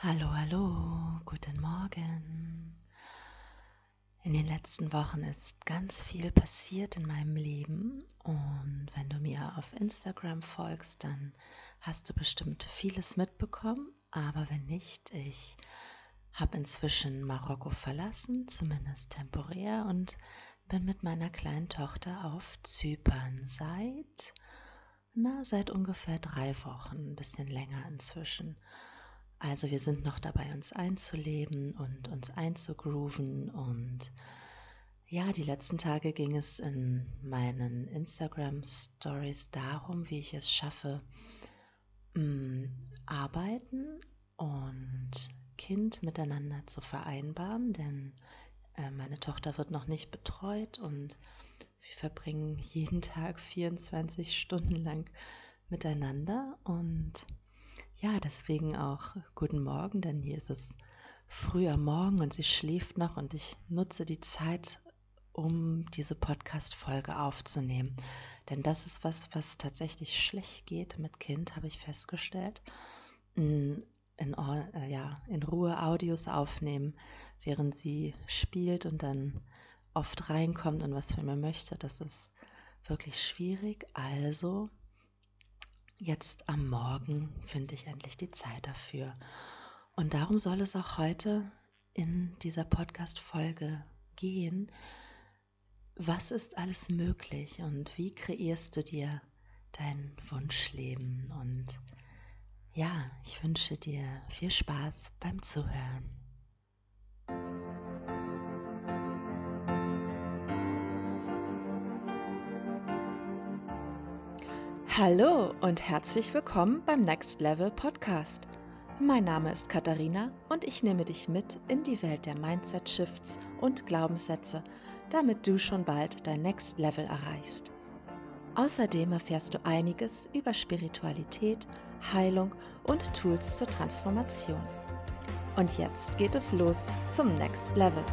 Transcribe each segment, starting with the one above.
Hallo, hallo, guten Morgen. In den letzten Wochen ist ganz viel passiert in meinem Leben und wenn du mir auf Instagram folgst, dann hast du bestimmt vieles mitbekommen, aber wenn nicht, ich habe inzwischen Marokko verlassen, zumindest temporär und bin mit meiner kleinen Tochter auf Zypern seit na, seit ungefähr drei Wochen, ein bisschen länger inzwischen. Also wir sind noch dabei, uns einzuleben und uns einzugrooven. Und ja, die letzten Tage ging es in meinen Instagram-Stories darum, wie ich es schaffe, mh, mm, arbeiten und Kind miteinander zu vereinbaren, denn äh, meine Tochter wird noch nicht betreut und wir verbringen jeden Tag 24 Stunden lang miteinander und ja, deswegen auch guten Morgen, denn hier ist es früher Morgen und sie schläft noch und ich nutze die Zeit, um diese Podcast-Folge aufzunehmen. Denn das ist was, was tatsächlich schlecht geht mit Kind, habe ich festgestellt. In, in, äh, ja, in Ruhe Audios aufnehmen, während sie spielt und dann oft reinkommt und was von mir möchte, das ist wirklich schwierig. Also jetzt am Morgen finde ich endlich die Zeit dafür. Und darum soll es auch heute in dieser Podcast-Folge gehen. Was ist alles möglich und wie kreierst du dir dein Wunschleben? Und ja, ich wünsche dir viel Spaß beim Zuhören. Hallo und herzlich willkommen beim Next Level Podcast. Mein Name ist Katharina und ich nehme dich mit in die Welt der Mindset Shifts und Glaubenssätze, damit du schon bald dein Next Level erreichst. Außerdem erfährst du einiges über Spiritualität, Heilung und Tools zur Transformation. Und jetzt geht es los zum Next Level.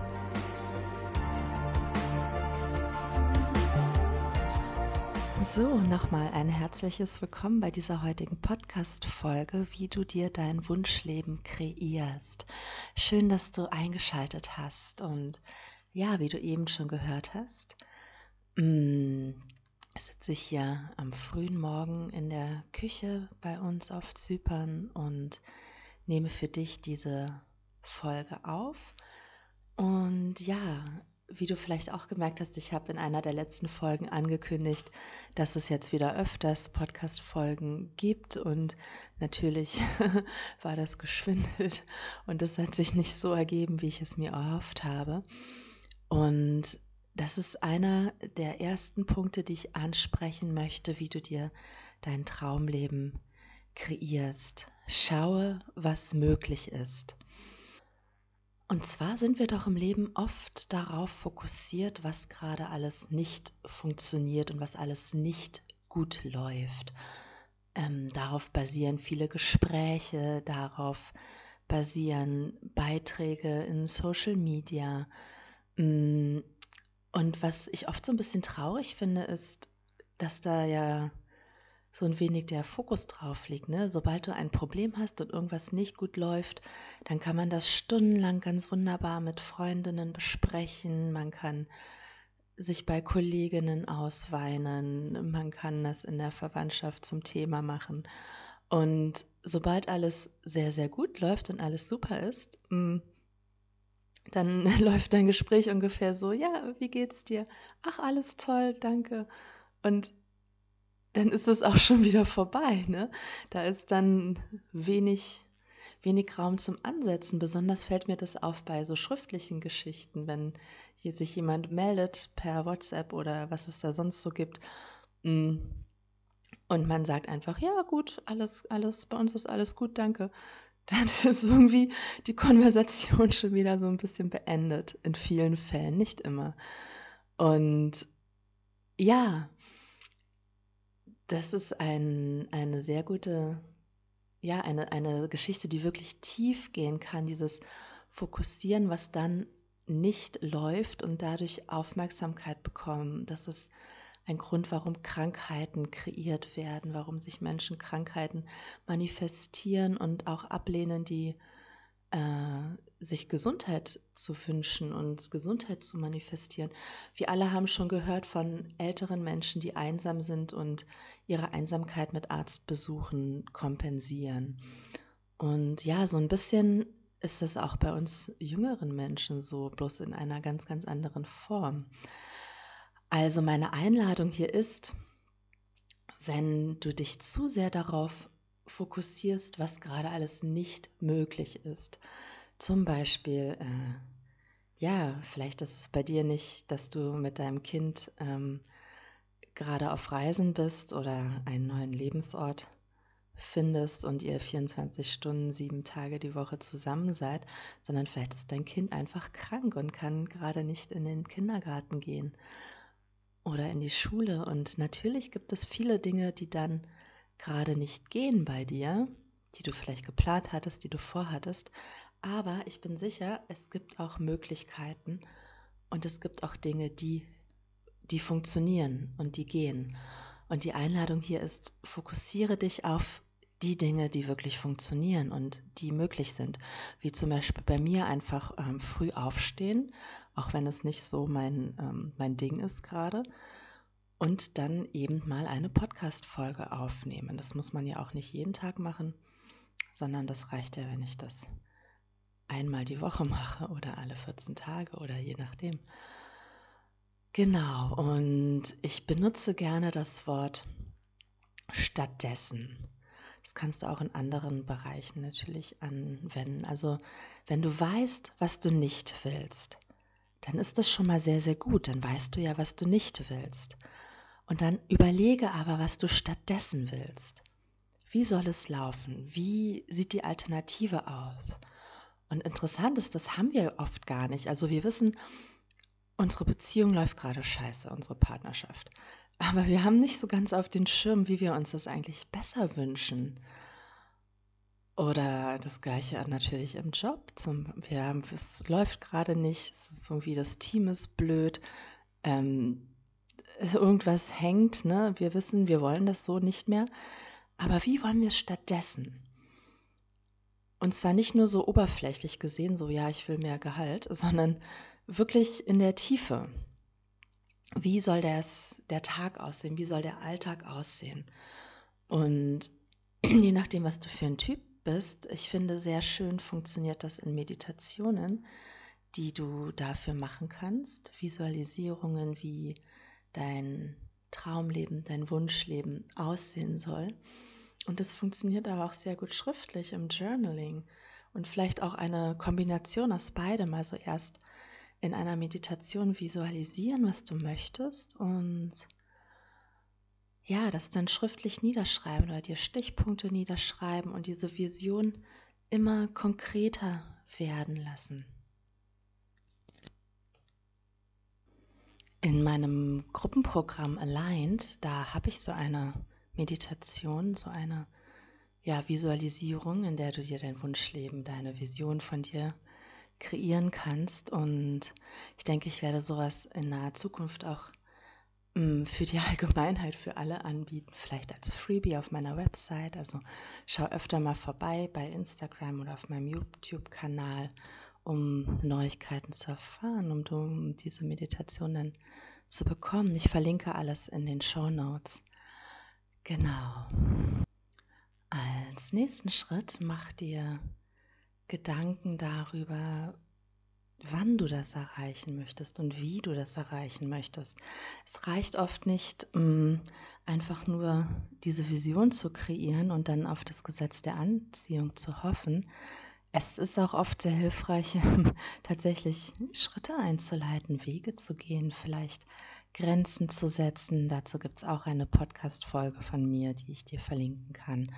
So, nochmal ein herzliches Willkommen bei dieser heutigen Podcast-Folge, wie du dir dein Wunschleben kreierst. Schön, dass du eingeschaltet hast und ja, wie du eben schon gehört hast, mm, sitze ich hier am frühen Morgen in der Küche bei uns auf Zypern und nehme für dich diese Folge auf. Und ja, wie du vielleicht auch gemerkt hast, ich habe in einer der letzten Folgen angekündigt, dass es jetzt wieder öfters Podcast-Folgen gibt und natürlich war das geschwindelt und es hat sich nicht so ergeben, wie ich es mir erhofft habe. Und das ist einer der ersten Punkte, die ich ansprechen möchte, wie du dir dein Traumleben kreierst. Schaue, was möglich ist. Und zwar sind wir doch im Leben oft darauf fokussiert, was gerade alles nicht funktioniert und was alles nicht gut läuft. Ähm, darauf basieren viele Gespräche, darauf basieren Beiträge in Social Media. Mm, und was ich oft so ein bisschen traurig finde, ist, dass da ja so ein wenig der Fokus drauf liegt. Ne? Sobald du ein Problem hast und irgendwas nicht gut läuft, dann kann man das stundenlang ganz wunderbar mit Freundinnen besprechen. Man kann sich bei Kolleginnen ausweinen. Man kann das in der Verwandtschaft zum Thema machen. Und sobald alles sehr, sehr gut läuft und alles super ist, mm, dann läuft dein Gespräch ungefähr so, ja, wie geht's dir? Ach, alles toll, danke. Und dann ist es auch schon wieder vorbei. Ne? Da ist dann wenig, wenig Raum zum Ansetzen. Besonders fällt mir das auf bei so schriftlichen Geschichten, wenn hier sich jemand meldet per WhatsApp oder was es da sonst so gibt. Mm, und man sagt einfach, ja gut, alles, alles, bei uns ist alles gut, danke. Dann ist irgendwie die Konversation schon wieder so ein bisschen beendet. In vielen Fällen, nicht immer. Und ja, das ist ein, eine sehr gute, ja, eine, eine Geschichte, die wirklich tief gehen kann, dieses Fokussieren, was dann nicht läuft und dadurch Aufmerksamkeit bekommen. Das ist ein Grund, warum Krankheiten kreiert werden, warum sich Menschen Krankheiten manifestieren und auch ablehnen, die sich Gesundheit zu wünschen und Gesundheit zu manifestieren. Wir alle haben schon gehört von älteren Menschen, die einsam sind und ihre Einsamkeit mit Arztbesuchen kompensieren. Und ja, so ein bisschen ist das auch bei uns jüngeren Menschen so, bloß in einer ganz, ganz anderen Form. Also meine Einladung hier ist, wenn du dich zu sehr darauf fokussierst, was gerade alles nicht möglich ist. Zum Beispiel, äh, ja, vielleicht ist es bei dir nicht, dass du mit deinem Kind ähm, gerade auf Reisen bist oder einen neuen Lebensort findest und ihr 24 Stunden, sieben Tage die Woche zusammen seid, sondern vielleicht ist dein Kind einfach krank und kann gerade nicht in den Kindergarten gehen oder in die Schule. Und natürlich gibt es viele Dinge, die dann gerade nicht gehen bei dir, die du vielleicht geplant hattest, die du vorhattest. Aber ich bin sicher, es gibt auch Möglichkeiten und es gibt auch Dinge, die, die funktionieren und die gehen. Und die Einladung hier ist, fokussiere dich auf die Dinge, die wirklich funktionieren und die möglich sind. Wie zum Beispiel bei mir einfach ähm, früh aufstehen, auch wenn es nicht so mein, ähm, mein Ding ist gerade. Und dann eben mal eine Podcast-Folge aufnehmen. Das muss man ja auch nicht jeden Tag machen, sondern das reicht ja, wenn ich das einmal die Woche mache oder alle 14 Tage oder je nachdem. Genau, und ich benutze gerne das Wort stattdessen. Das kannst du auch in anderen Bereichen natürlich anwenden. Also wenn du weißt, was du nicht willst, dann ist das schon mal sehr, sehr gut. Dann weißt du ja, was du nicht willst. Und dann überlege aber, was du stattdessen willst. Wie soll es laufen? Wie sieht die Alternative aus? Und interessant ist, das haben wir oft gar nicht. Also wir wissen, unsere Beziehung läuft gerade scheiße, unsere Partnerschaft. Aber wir haben nicht so ganz auf den Schirm, wie wir uns das eigentlich besser wünschen. Oder das gleiche natürlich im Job. Zum, wir haben, es läuft gerade nicht, so wie das Team ist blöd. Ähm, irgendwas hängt, ne? Wir wissen, wir wollen das so nicht mehr. Aber wie wollen wir es stattdessen? Und zwar nicht nur so oberflächlich gesehen, so ja, ich will mehr Gehalt, sondern wirklich in der Tiefe wie soll das, der Tag aussehen, wie soll der Alltag aussehen. Und je nachdem, was du für ein Typ bist, ich finde, sehr schön funktioniert das in Meditationen, die du dafür machen kannst. Visualisierungen, wie dein Traumleben, dein Wunschleben aussehen soll. Und das funktioniert aber auch sehr gut schriftlich im Journaling und vielleicht auch eine Kombination aus beidem. Also erst in einer Meditation visualisieren, was du möchtest und ja, das dann schriftlich niederschreiben oder dir Stichpunkte niederschreiben und diese Vision immer konkreter werden lassen. In meinem Gruppenprogramm Aligned, da habe ich so eine Meditation, so eine ja, Visualisierung, in der du dir dein Wunschleben, deine Vision von dir kreieren kannst. Und ich denke, ich werde sowas in naher Zukunft auch mm, für die Allgemeinheit, für alle anbieten, vielleicht als Freebie auf meiner Website. Also schau öfter mal vorbei bei Instagram oder auf meinem YouTube-Kanal, um Neuigkeiten zu erfahren, um, diese Meditation dann zu bekommen. Ich verlinke alles in den Show Notes. Genau. Als nächsten Schritt mach dir Gedanken darüber, wann du das erreichen möchtest und wie du das erreichen möchtest. Es reicht oft nicht, mm, einfach nur diese Vision zu kreieren und dann auf das Gesetz der Anziehung zu hoffen. Es ist auch oft sehr hilfreich, tatsächlich Schritte einzuleiten, Wege zu gehen, vielleicht Grenzen zu setzen. Dazu gibt es auch eine Podcast-Folge von mir, die ich dir verlinken kann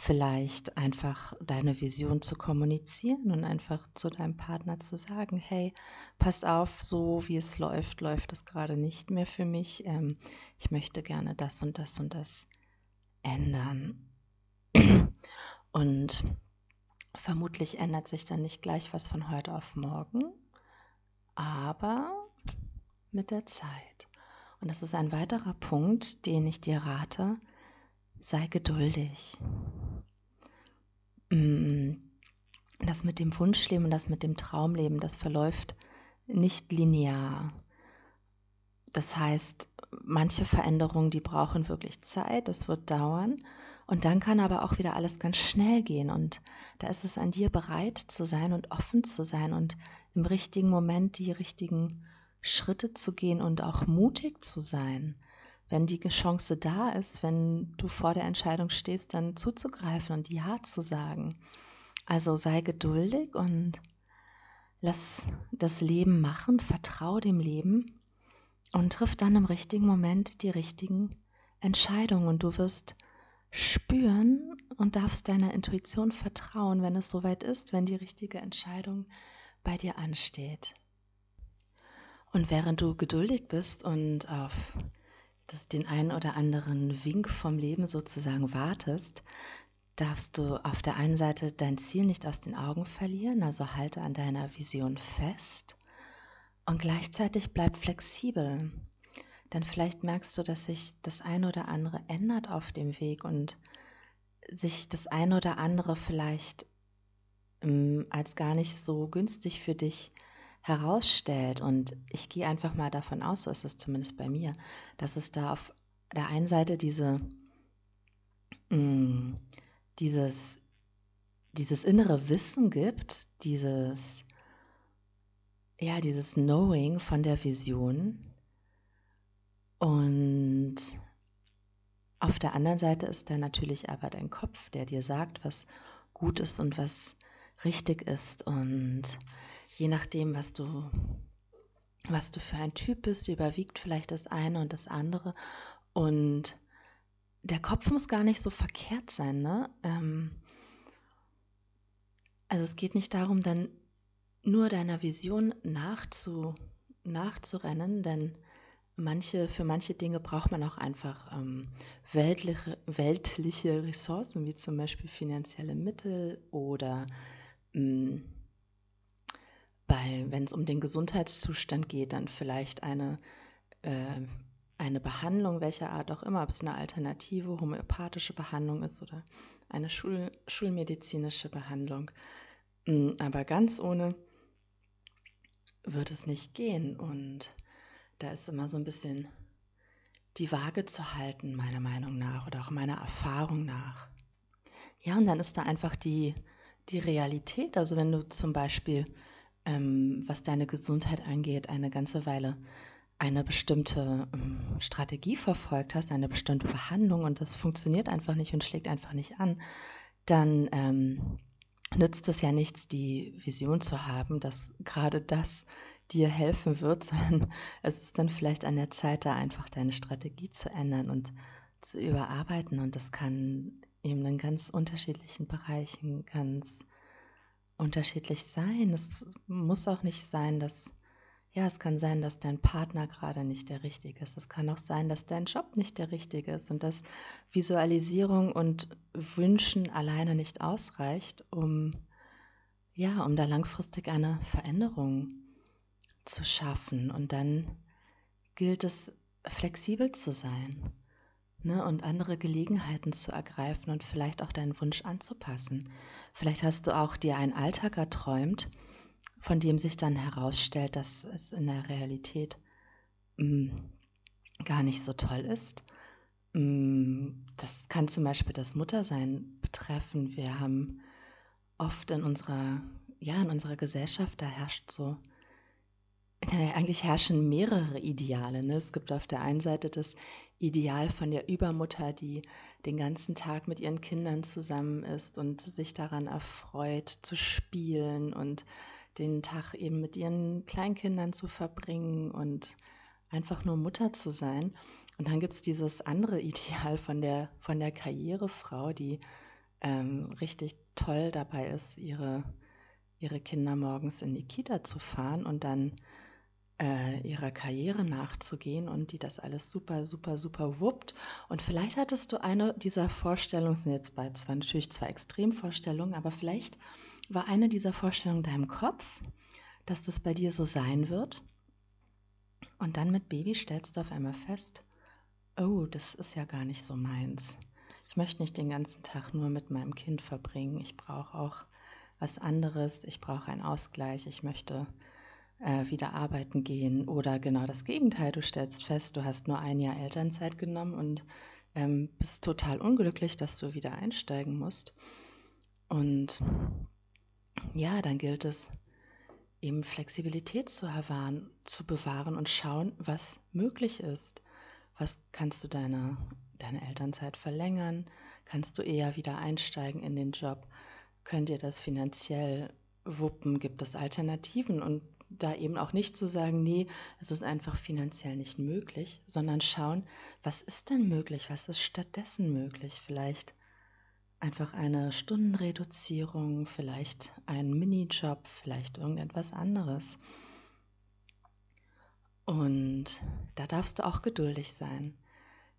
vielleicht einfach deine Vision zu kommunizieren und einfach zu deinem Partner zu sagen, hey, pass auf, so wie es läuft, läuft es gerade nicht mehr für mich. Ähm, ich möchte gerne das und das und das ändern. Und vermutlich ändert sich dann nicht gleich was von heute auf morgen, aber mit der Zeit. Und das ist ein weiterer Punkt, den ich dir rate, sei geduldig. das mit dem Wunschleben und das mit dem Traumleben, das verläuft nicht linear. Das heißt, manche Veränderungen, die brauchen wirklich Zeit, das wird dauern. Und dann kann aber auch wieder alles ganz schnell gehen. Und da ist es an dir bereit zu sein und offen zu sein und im richtigen Moment die richtigen Schritte zu gehen und auch mutig zu sein. Wenn die Chance da ist, wenn du vor der Entscheidung stehst, dann zuzugreifen und Ja zu sagen. Also sei geduldig und lass das Leben machen, vertrau dem Leben und triff dann im richtigen Moment die richtigen Entscheidungen und du wirst spüren und darfst deiner Intuition vertrauen, wenn es soweit ist, wenn die richtige Entscheidung bei dir ansteht. Und während du geduldig bist und auf das, den einen oder anderen Wink vom Leben sozusagen wartest, darfst du auf der einen Seite dein Ziel nicht aus den Augen verlieren, also halte an deiner Vision fest und gleichzeitig bleib flexibel. Denn vielleicht merkst du, dass sich das eine oder andere ändert auf dem Weg und sich das eine oder andere vielleicht ähm, als gar nicht so günstig für dich herausstellt. Und ich gehe einfach mal davon aus, so ist es zumindest bei mir, dass es da auf der einen Seite diese, mh, mm, dieses, dieses innere Wissen gibt, dieses, ja, dieses Knowing von der Vision. Und auf der anderen Seite ist da natürlich aber dein Kopf, der dir sagt, was gut ist und was richtig ist. Und je nachdem, was du, was du für ein Typ bist, überwiegt vielleicht das eine und das andere. Und der Kopf muss gar nicht so verkehrt sein, ne? Ähm, also es geht nicht darum, dann nur deiner Vision nachzu, nachzurennen, denn manche, für manche Dinge braucht man auch einfach ähm, weltliche, weltliche Ressourcen, wie zum Beispiel finanzielle Mittel oder bei, wenn es um den Gesundheitszustand geht, dann vielleicht eine, äh, eine Behandlung, welcher Art auch immer, ob es eine alternative homöopathische Behandlung ist oder eine Schul schulmedizinische Behandlung. Mm, aber ganz ohne wird es nicht gehen. Und da ist immer so ein bisschen die Waage zu halten, meiner Meinung nach oder auch meiner Erfahrung nach. Ja, und dann ist da einfach die, die Realität. Also wenn du zum Beispiel ähm, was deine Gesundheit angeht, eine ganze Weile eine bestimmte ähm, Strategie verfolgt hast, eine bestimmte Behandlung und das funktioniert einfach nicht und schlägt einfach nicht an, dann ähm, nützt es ja nichts, die Vision zu haben, dass gerade das dir helfen wird, sondern es ist dann vielleicht an der Zeit, da einfach deine Strategie zu ändern und zu überarbeiten und das kann eben in ganz unterschiedlichen Bereichen ganz unterschiedlich sein. Es muss auch nicht sein, dass, ja, es kann sein, dass dein Partner gerade nicht der richtige ist. Es kann auch sein, dass dein Job nicht der richtige ist und dass Visualisierung und Wünschen alleine nicht ausreicht, um, ja, um da langfristig eine Veränderung zu schaffen. Und dann gilt es, flexibel zu sein ne, und andere Gelegenheiten zu ergreifen und vielleicht auch deinen Wunsch anzupassen. Vielleicht hast du auch dir einen Alltag erträumt, von dem sich dann herausstellt, dass es in der Realität mh, mm, gar nicht so toll ist. Mh, mm, das kann zum Beispiel das Muttersein betreffen. Wir haben oft in unserer, ja, in unserer Gesellschaft, da herrscht so eigentlich herrschen mehrere Ideale. Ne? Es gibt auf der einen Seite das Ideal von der Übermutter, die den ganzen Tag mit ihren Kindern zusammen ist und sich daran erfreut, zu spielen und den Tag eben mit ihren Kleinkindern zu verbringen und einfach nur Mutter zu sein. Und dann gibt es dieses andere Ideal von der, von der Karrierefrau, die ähm, richtig toll dabei ist, ihre, ihre Kinder morgens in die Kita zu fahren und dann äh, ihrer Karriere nachzugehen und die das alles super, super, super wuppt. Und vielleicht hattest du eine dieser Vorstellungen, sind jetzt bei zwar natürlich zwei Extremvorstellungen, aber vielleicht war eine dieser Vorstellungen in deinem Kopf, dass das bei dir so sein wird. Und dann mit Baby stellst du auf einmal fest, oh, das ist ja gar nicht so meins. Ich möchte nicht den ganzen Tag nur mit meinem Kind verbringen. Ich brauche auch was anderes, ich brauche einen Ausgleich, ich möchte äh, wieder arbeiten gehen oder genau das Gegenteil, du stellst fest, du hast nur ein Jahr Elternzeit genommen und ähm, bist total unglücklich, dass du wieder einsteigen musst. Und ja, dann gilt es eben Flexibilität zu, erwahren, zu bewahren und schauen, was möglich ist. Was kannst du deine, deine Elternzeit verlängern? Kannst du eher wieder einsteigen in den Job? Könnt ihr das finanziell wuppen? Gibt es Alternativen? Und da eben auch nicht zu sagen, nee, es ist einfach finanziell nicht möglich, sondern schauen, was ist denn möglich? Was ist stattdessen möglich? Vielleicht einfach eine Stundenreduzierung, vielleicht ein Minijob, vielleicht irgendetwas anderes. Und da darfst du auch geduldig sein.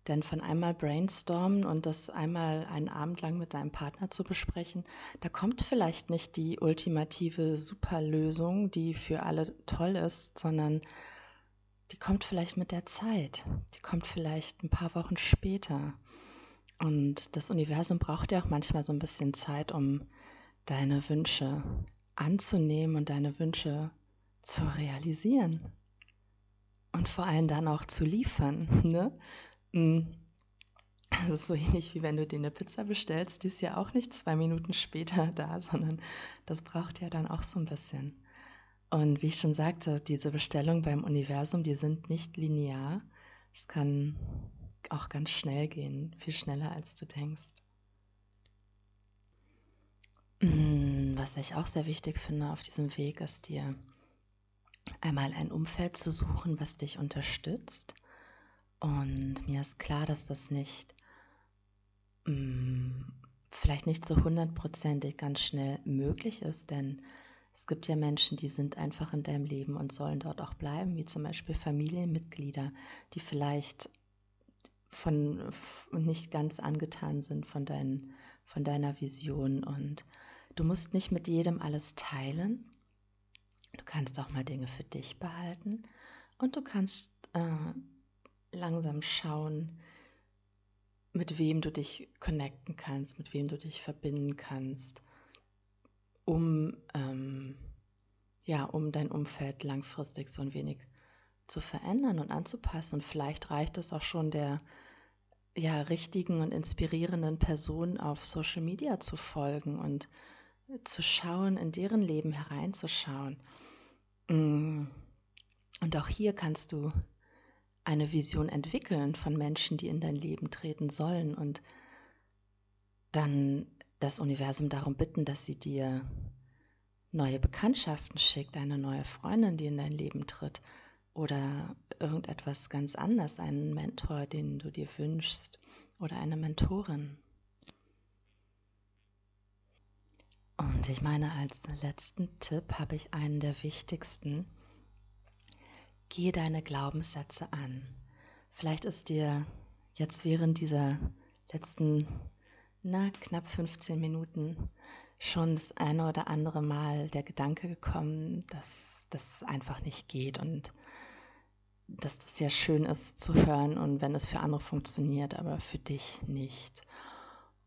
Denn von einmal brainstormen und das einmal einen Abend lang mit deinem Partner zu besprechen, da kommt vielleicht nicht die ultimative Superlösung, die für alle toll ist, sondern die kommt vielleicht mit der Zeit. Die kommt vielleicht ein paar Wochen später. Und das Universum braucht ja auch manchmal so ein bisschen Zeit, um deine Wünsche anzunehmen und deine Wünsche zu realisieren. Und vor allem dann auch zu liefern. Ne? Mm. Das ist so ähnlich wie wenn du dir eine Pizza bestellst, die ist ja auch nicht zwei Minuten später da, sondern das braucht ja dann auch so ein bisschen. Und wie ich schon sagte, diese Bestellungen beim Universum, die sind nicht linear. Es kann auch ganz schnell gehen, viel schneller als du denkst. Mm, was ich auch sehr wichtig finde auf diesem Weg, ist dir einmal ein Umfeld zu suchen, was dich unterstützt. Und mir ist klar, dass das nicht, mh, mm, vielleicht nicht so hundertprozentig ganz schnell möglich ist, denn es gibt ja Menschen, die sind einfach in deinem Leben und sollen dort auch bleiben, wie zum Beispiel Familienmitglieder, die vielleicht von nicht ganz angetan sind von, dein, von deiner Vision. Und du musst nicht mit jedem alles teilen. Du kannst auch mal Dinge für dich behalten und du kannst äh, langsam schauen, mit wem du dich connecten kannst, mit wem du dich verbinden kannst, um, ähm, ja, um dein Umfeld langfristig so ein wenig zu verändern und anzupassen. Und vielleicht reicht es auch schon der ja, richtigen und inspirierenden Personen auf Social Media zu folgen und zu schauen, in deren Leben hereinzuschauen. Mm. Und auch hier kannst du eine Vision entwickeln von Menschen, die in dein Leben treten sollen und dann das Universum darum bitten, dass sie dir neue Bekanntschaften schickt, eine neue Freundin, die in dein Leben tritt oder irgendetwas ganz anderes, einen Mentor, den du dir wünschst oder eine Mentorin. Und ich meine, als letzten Tipp habe ich einen der wichtigsten. Gehe deine Glaubenssätze an. Vielleicht ist dir jetzt während dieser letzten, na, knapp 15 Minuten schon das eine oder andere Mal der Gedanke gekommen, dass das einfach nicht geht und dass das sehr schön ist zu hören und wenn es für andere funktioniert, aber für dich nicht.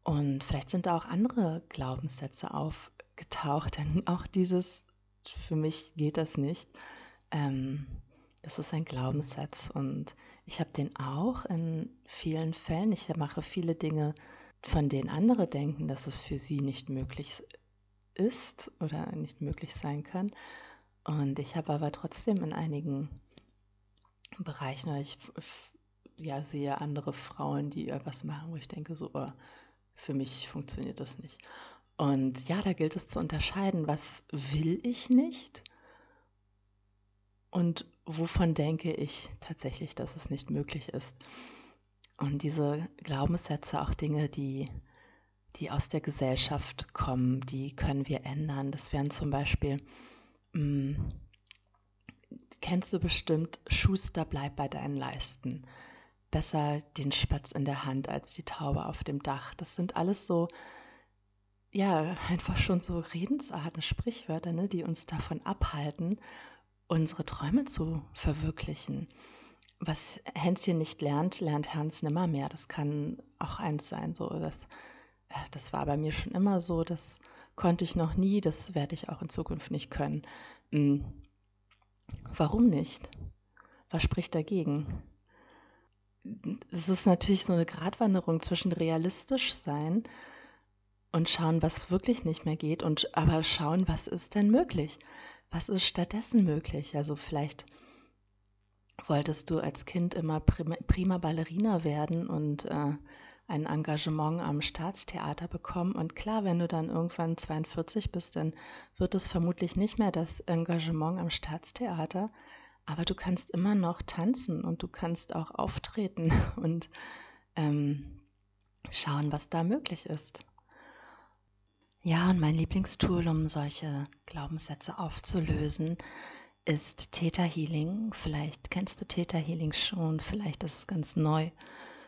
Und vielleicht sind da auch andere Glaubenssätze aufgetaucht, denn auch dieses, für mich geht das nicht, ähm, das ist ein Glaubenssatz und ich habe den auch in vielen Fällen. Ich mache viele Dinge, von denen andere denken, dass es für sie nicht möglich ist oder nicht möglich sein kann. Und ich habe aber trotzdem in einigen Bereichen, ich ja, sehe andere Frauen, die etwas machen, wo ich denke, so, oh, für mich funktioniert das nicht. Und ja, da gilt es zu unterscheiden, was will ich nicht und wovon denke ich tatsächlich, dass es nicht möglich ist. Und diese Glaubenssätze, auch Dinge, die, die aus der Gesellschaft kommen, die können wir ändern. Das wären zum Beispiel, mh, mm, kennst du bestimmt, Schuster, bleib bei deinen Leisten. Besser den Spatz in der Hand als die Taube auf dem Dach. Das sind alles so, ja, einfach schon so Redensarten, Sprichwörter, ne, die uns davon abhalten, unsere Träume zu verwirklichen. Was Hänschen nicht lernt, lernt Hans nimmermehr. Das kann auch eins sein. So, das, äh, das war bei mir schon immer so. Das konnte ich noch nie, das werde ich auch in Zukunft nicht können. Hm. Warum nicht? Was spricht dagegen? Es ist natürlich so eine Gratwanderung zwischen realistisch sein und schauen, was wirklich nicht mehr geht und aber schauen, was ist denn möglich? Was ist stattdessen möglich? Also vielleicht wolltest du als Kind immer prima Ballerina werden und äh, ein Engagement am Staatstheater bekommen. Und klar, wenn du dann irgendwann 42 bist, dann wird es vermutlich nicht mehr das Engagement am Staatstheater, aber du kannst immer noch tanzen und du kannst auch auftreten und ähm, schauen, was da möglich ist. Ja, und mein Lieblingstool, um solche Glaubenssätze aufzulösen, ist Theta Healing. Vielleicht kennst du Theta Healing schon, vielleicht ist es ganz neu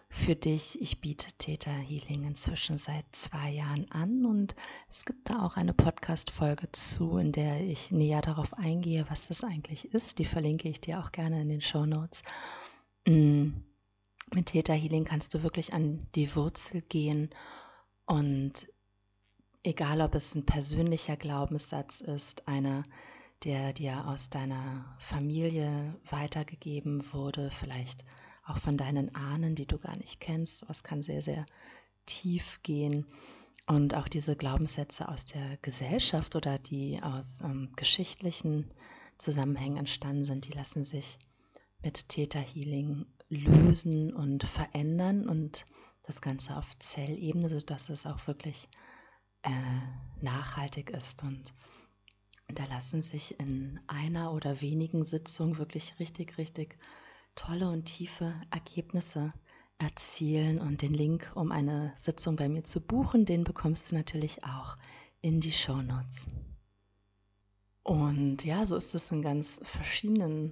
für dich. Ich biete Theta Healing inzwischen seit zwei Jahren an und es gibt da auch eine Podcast-Folge zu, in der ich näher darauf eingehe, was das eigentlich ist. Die verlinke ich dir auch gerne in den Show Notes. Mm, mit Theta Healing kannst du wirklich an die Wurzel gehen und egal ob es ein persönlicher Glaubenssatz ist, einer der dir aus deiner Familie weitergegeben wurde, vielleicht auch von deinen Ahnen, die du gar nicht kennst. Das kann sehr, sehr tief gehen. Und auch diese Glaubenssätze aus der Gesellschaft oder die aus ähm, geschichtlichen Zusammenhängen entstanden sind, die lassen sich mit Theta Healing lösen und verändern und das Ganze auf Zellebene, sodass es auch wirklich äh, nachhaltig ist und da lassen sich in einer oder wenigen Sitzungen wirklich richtig, richtig tolle und tiefe Ergebnisse erzielen. Und den Link, um eine Sitzung bei mir zu buchen, den bekommst du natürlich auch in die Show Notes. Und ja, so ist es in ganz verschiedenen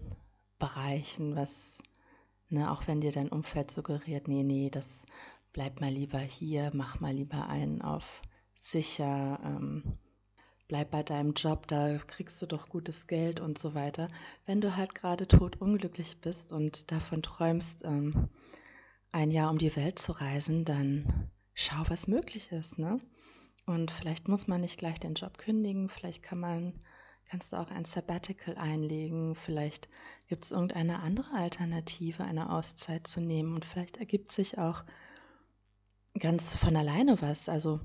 Bereichen, was, ne, auch wenn dir dein Umfeld suggeriert, nee, nee, das bleibt mal lieber hier, mach mal lieber einen auf sicher, ähm, bleib bei deinem Job, da kriegst du doch gutes Geld und so weiter. Wenn du halt gerade totunglücklich bist und davon träumst, ähm, ein Jahr um die Welt zu reisen, dann schau, was möglich ist, ne? Und vielleicht muss man nicht gleich den Job kündigen, vielleicht kann man, kannst du auch ein Sabbatical einlegen, vielleicht gibt es irgendeine andere Alternative, eine Auszeit zu nehmen und vielleicht ergibt sich auch ganz von alleine was. Also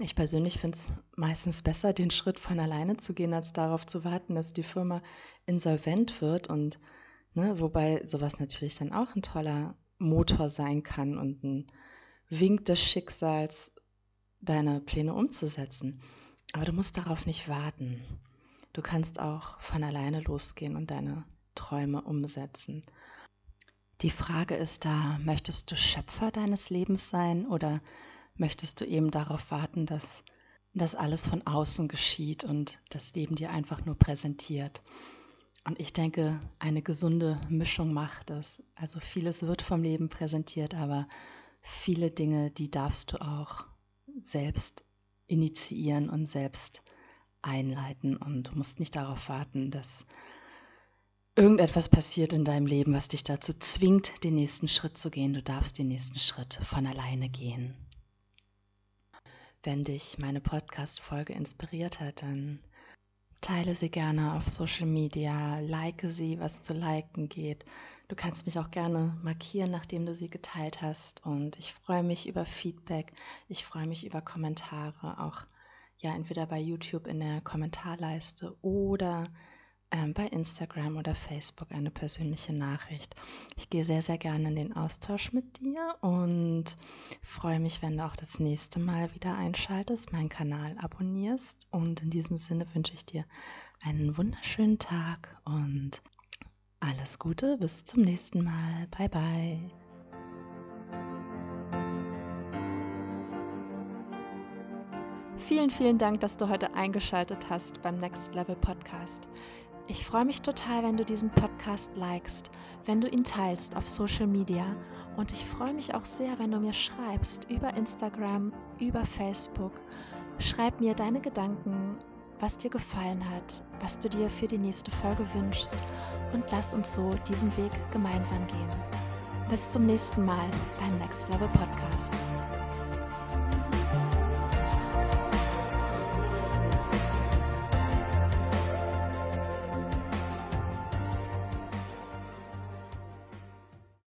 ich persönlich finde es meistens besser, den Schritt von alleine zu gehen, als darauf zu warten, dass die Firma insolvent wird. Und ne, wobei sowas natürlich dann auch ein toller Motor sein kann und ein Wink des Schicksals, deine Pläne umzusetzen. Aber du musst darauf nicht warten. Du kannst auch von alleine losgehen und deine Träume umsetzen. Die Frage ist da, möchtest du Schöpfer deines Lebens sein oder möchtest du eben darauf warten, dass das alles von außen geschieht und das Leben dir einfach nur präsentiert. Und ich denke, eine gesunde Mischung macht es. Also vieles wird vom Leben präsentiert, aber viele Dinge, die darfst du auch selbst initiieren und selbst einleiten. Und du musst nicht darauf warten, dass irgendetwas passiert in deinem Leben, was dich dazu zwingt, den nächsten Schritt zu gehen. Du darfst den nächsten Schritt von alleine gehen. Wenn dich meine Podcast-Folge inspiriert hat, dann teile sie gerne auf Social Media, like sie, was zu liken geht. Du kannst mich auch gerne markieren, nachdem du sie geteilt hast. Und ich freue mich über Feedback. Ich freue mich über Kommentare, auch ja entweder bei YouTube in der Kommentarleiste oder ähm, bei Instagram oder Facebook eine persönliche Nachricht. Ich gehe sehr, sehr gerne in den Austausch mit dir und freue mich, wenn du auch das nächste Mal wieder einschaltest, meinen Kanal abonnierst. Und in diesem Sinne wünsche ich dir einen wunderschönen Tag und alles Gute, bis zum nächsten Mal. Bye bye. Vielen, vielen Dank, dass du heute eingeschaltet hast beim Next Level Podcast. Ich freue mich total, wenn du diesen Podcast likest, wenn du ihn teilst auf Social Media und ich freue mich auch sehr, wenn du mir schreibst über Instagram, über Facebook. Schreib mir deine Gedanken, was dir gefallen hat, was du dir für die nächste Folge wünschst und lass uns so diesen Weg gemeinsam gehen. Bis zum nächsten Mal beim Next Level Podcast.